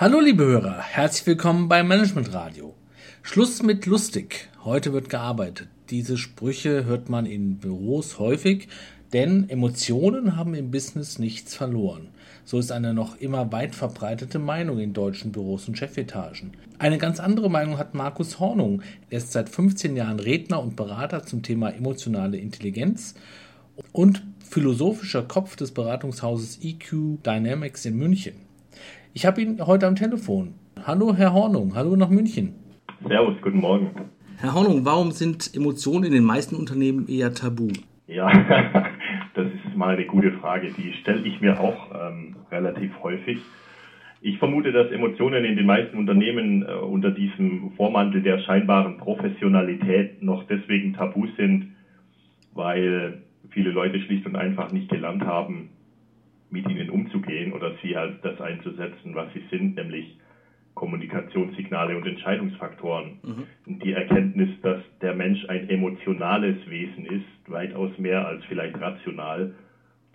Hallo liebe Hörer, herzlich willkommen beim Management Radio. Schluss mit lustig. Heute wird gearbeitet. Diese Sprüche hört man in Büros häufig, denn Emotionen haben im Business nichts verloren. So ist eine noch immer weit verbreitete Meinung in deutschen Büros und Chefetagen. Eine ganz andere Meinung hat Markus Hornung. Er ist seit 15 Jahren Redner und Berater zum Thema emotionale Intelligenz und philosophischer Kopf des Beratungshauses EQ Dynamics in München. Ich habe ihn heute am Telefon. Hallo, Herr Hornung. Hallo nach München. Servus, guten Morgen. Herr Hornung, warum sind Emotionen in den meisten Unternehmen eher tabu? Ja, das ist mal eine gute Frage. Die stelle ich mir auch ähm, relativ häufig. Ich vermute, dass Emotionen in den meisten Unternehmen äh, unter diesem Vormantel der scheinbaren Professionalität noch deswegen tabu sind, weil viele Leute schlicht und einfach nicht gelernt haben, mit ihnen umzugehen oder sie als das einzusetzen, was sie sind, nämlich Kommunikationssignale und Entscheidungsfaktoren. Mhm. Die Erkenntnis, dass der Mensch ein emotionales Wesen ist, weitaus mehr als vielleicht rational,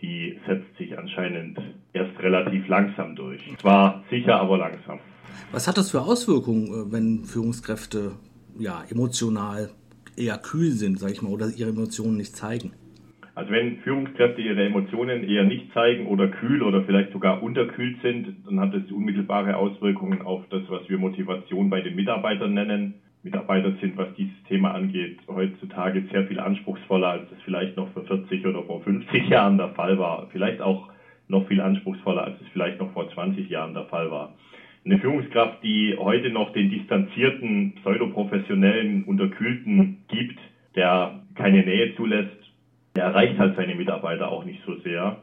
die setzt sich anscheinend erst relativ langsam durch. Zwar sicher, aber langsam. Was hat das für Auswirkungen, äh, wenn Führungskräfte ja emotional eher kühl sind, sag ich mal, oder ihre Emotionen nicht zeigen? Also wenn Führungskräfte ihre Emotionen eher nicht zeigen oder kühl oder vielleicht sogar unterkühlt sind, dann hat das unmittelbare Auswirkungen auf das, was wir Motivation bei den Mitarbeitern nennen. Mitarbeiter sind, was dieses Thema angeht, heutzutage sehr viel anspruchsvoller, als es vielleicht noch vor 40 oder vor 50 Jahren der Fall war. Vielleicht auch noch viel anspruchsvoller, als es vielleicht noch vor 20 Jahren der Fall war. Eine Führungskraft, die heute noch den distanzierten, pseudoprofessionellen, unterkühlten gibt, der keine Nähe zulässt, der erreicht halt seine Mitarbeiter auch nicht so sehr.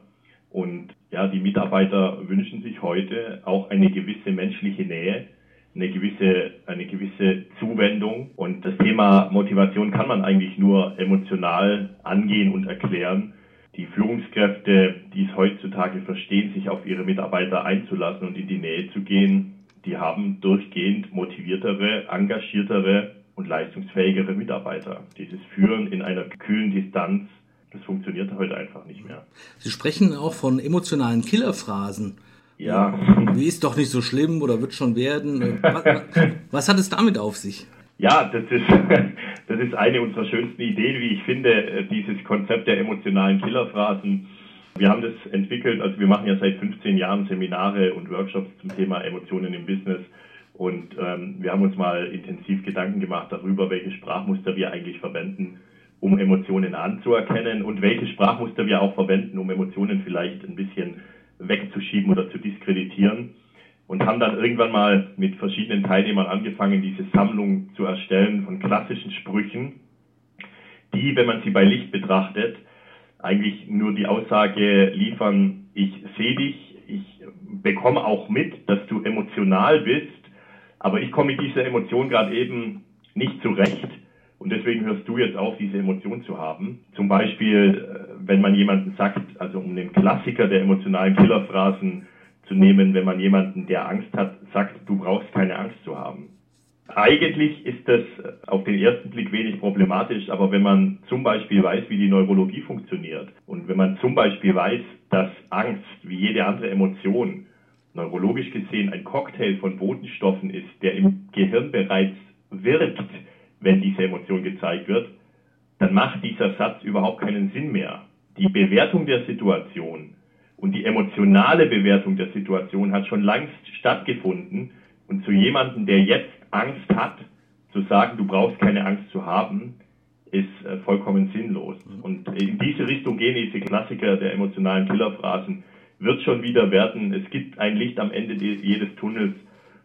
Und ja, die Mitarbeiter wünschen sich heute auch eine gewisse menschliche Nähe, eine gewisse, eine gewisse Zuwendung. Und das Thema Motivation kann man eigentlich nur emotional angehen und erklären. Die Führungskräfte, die es heutzutage verstehen, sich auf ihre Mitarbeiter einzulassen und in die Nähe zu gehen, die haben durchgehend motiviertere, engagiertere und leistungsfähigere Mitarbeiter. Dieses Führen in einer kühlen Distanz das funktioniert heute einfach nicht mehr. Sie sprechen auch von emotionalen Killerphrasen. Ja. Wie ist doch nicht so schlimm oder wird schon werden? Was, was hat es damit auf sich? Ja, das ist, das ist eine unserer schönsten Ideen, wie ich finde, dieses Konzept der emotionalen Killerphrasen. Wir haben das entwickelt, also wir machen ja seit 15 Jahren Seminare und Workshops zum Thema Emotionen im Business. Und ähm, wir haben uns mal intensiv Gedanken gemacht darüber, welche Sprachmuster wir eigentlich verwenden, um Emotionen anzuerkennen und welche Sprachmuster wir auch verwenden, um Emotionen vielleicht ein bisschen wegzuschieben oder zu diskreditieren. Und haben dann irgendwann mal mit verschiedenen Teilnehmern angefangen, diese Sammlung zu erstellen von klassischen Sprüchen, die, wenn man sie bei Licht betrachtet, eigentlich nur die Aussage liefern, ich sehe dich, ich bekomme auch mit, dass du emotional bist, aber ich komme mit dieser Emotion gerade eben nicht zurecht und deswegen hörst du jetzt auf, diese Emotion zu haben. Zum Beispiel, äh, wenn man jemanden sagt, also um den Klassiker der emotionalen Killerphrasen zu nehmen, wenn man jemanden, der Angst hat, sagt, du brauchst keine Angst zu haben. Eigentlich ist das auf den ersten Blick wenig problematisch, aber wenn man zum Beispiel weiß, wie die Neurologie funktioniert und wenn man zum Beispiel weiß, dass Angst, wie jede andere Emotion, neurologisch gesehen ein Cocktail von Botenstoffen ist, der im Gehirn bereits wirkt, wenn diese Emotion gezeigt wird, dann macht dieser Satz überhaupt keinen Sinn mehr. Die Bewertung der Situation und die emotionale Bewertung der Situation hat schon längst stattgefunden. Und zu jemandem, der jetzt Angst hat, zu sagen, du brauchst keine Angst zu haben, ist äh, vollkommen sinnlos. Und in diese Richtung gehen diese Klassiker der emotionalen Killerphrasen. Wird schon wieder werden, es gibt ein Licht am Ende jedes Tunnels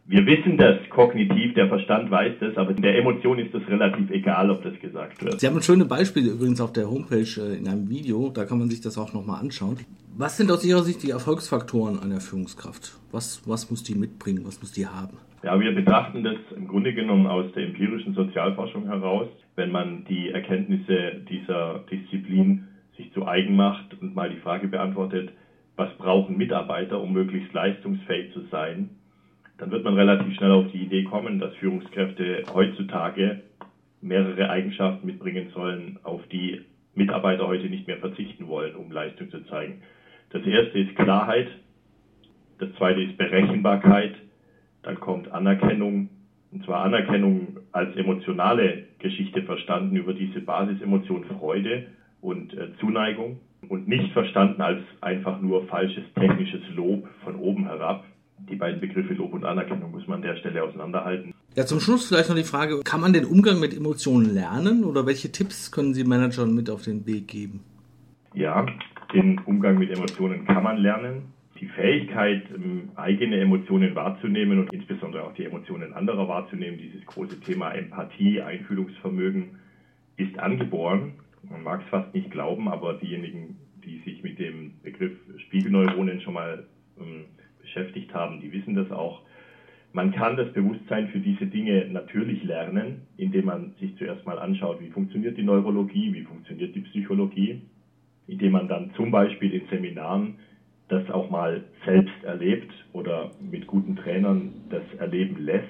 wir wissen das kognitiv, der Verstand weiß das, aber in der Emotion ist das relativ egal, ob das gesagt wird. Sie haben schöne Beispiele übrigens auf der Homepage äh, in einem Video, da kann man sich das auch nochmal anschauen. Was sind aus Ihrer Sicht die Erfolgsfaktoren einer Führungskraft? Was, was muss die mitbringen, was muss die haben? Ja, wir betrachten das im Grunde genommen aus der empirischen Sozialforschung heraus, wenn man die Erkenntnisse dieser Disziplin sich zu eigen macht und mal die Frage beantwortet, was brauchen Mitarbeiter, um möglichst leistungsfähig zu sein, dann wird man relativ schnell auf die Idee kommen, dass Führungskräfte heutzutage mehrere Eigenschaften mitbringen sollen, auf die Mitarbeiter heute nicht mehr verzichten wollen, um Leistung zu zeigen. Das erste ist Klarheit, das zweite ist Berechenbarkeit, dann kommt Anerkennung, und zwar Anerkennung als emotionale Geschichte verstanden über diese Basisemotion Freude und äh, Zuneigung und nicht verstanden als einfach nur falsches technisches Lob von oben herab. Die beiden Begriffe Lob und Anerkennung muss man an der Stelle auseinanderhalten. Ja, zum Schluss vielleicht noch die Frage, kann man den Umgang mit Emotionen lernen oder welche Tipps können Sie Managern mit auf den Weg geben? Ja, den Umgang mit Emotionen kann man lernen. Die Fähigkeit, ähm, eigene Emotionen wahrzunehmen und insbesondere auch die Emotionen anderer wahrzunehmen, dieses große Thema Empathie, Einfühlungsvermögen, ist angeboren. Man mag es fast nicht glauben, aber diejenigen, die sich mit dem Begriff Spiegelneuronen schon mal ähm, beschäftigt haben, die wissen das auch. Man kann das Bewusstsein für diese Dinge natürlich lernen, indem man sich zuerst mal anschaut, wie funktioniert die Neurologie, wie funktioniert die Psychologie, indem man dann zum Beispiel in Seminaren das auch mal selbst erlebt oder mit guten Trainern das erleben lässt.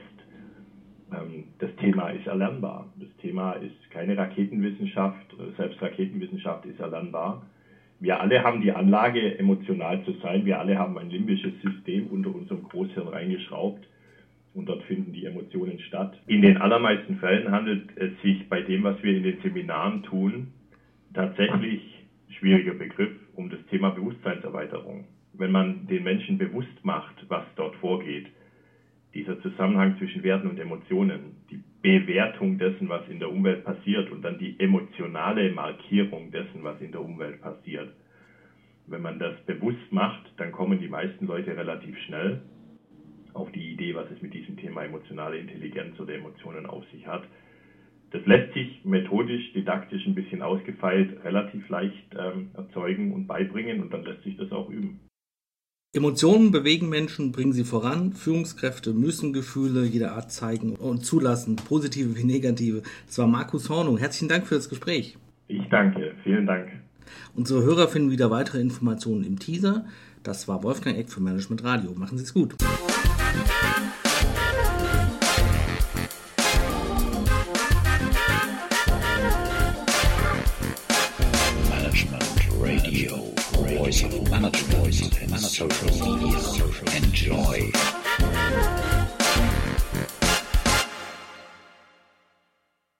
Ähm, das Thema ist erlernbar. Das Thema ist keine Raketenwissenschaft, selbst Raketenwissenschaft ist erlernbar. Wir alle haben die Anlage, emotional zu sein. Wir alle haben ein limbisches System unter unserem Großhirn reingeschraubt und dort finden die Emotionen statt. In den allermeisten Fällen handelt es sich bei dem, was wir in den Seminaren tun, tatsächlich schwieriger Begriff, um das Thema Bewusstseinserweiterung. Wenn man den Menschen bewusst macht, was dort vorgeht, dieser Zusammenhang zwischen Werten und Emotionen, die Bewertung dessen, was in der Umwelt passiert und dann die emotionale Markierung dessen, was in der Umwelt passiert. Wenn man das bewusst macht, dann kommen die meisten Leute relativ schnell auf die Idee, was es mit diesem Thema emotionale Intelligenz oder Emotionen auf sich hat. Das lässt sich methodisch, didaktisch ein bisschen ausgefeilt relativ leicht ähm, erzeugen und beibringen und dann lässt sich das auch üben. Emotionen bewegen Menschen, bringen sie voran. Führungskräfte müssen Gefühle jeder Art zeigen und zulassen, positive wie negative. Das war Markus Hornung. Herzlichen Dank für das Gespräch. Ich danke. Vielen Dank. Unsere Hörer finden wieder weitere Informationen im Teaser. Das war Wolfgang Eck für Management Radio. Machen Sie es gut.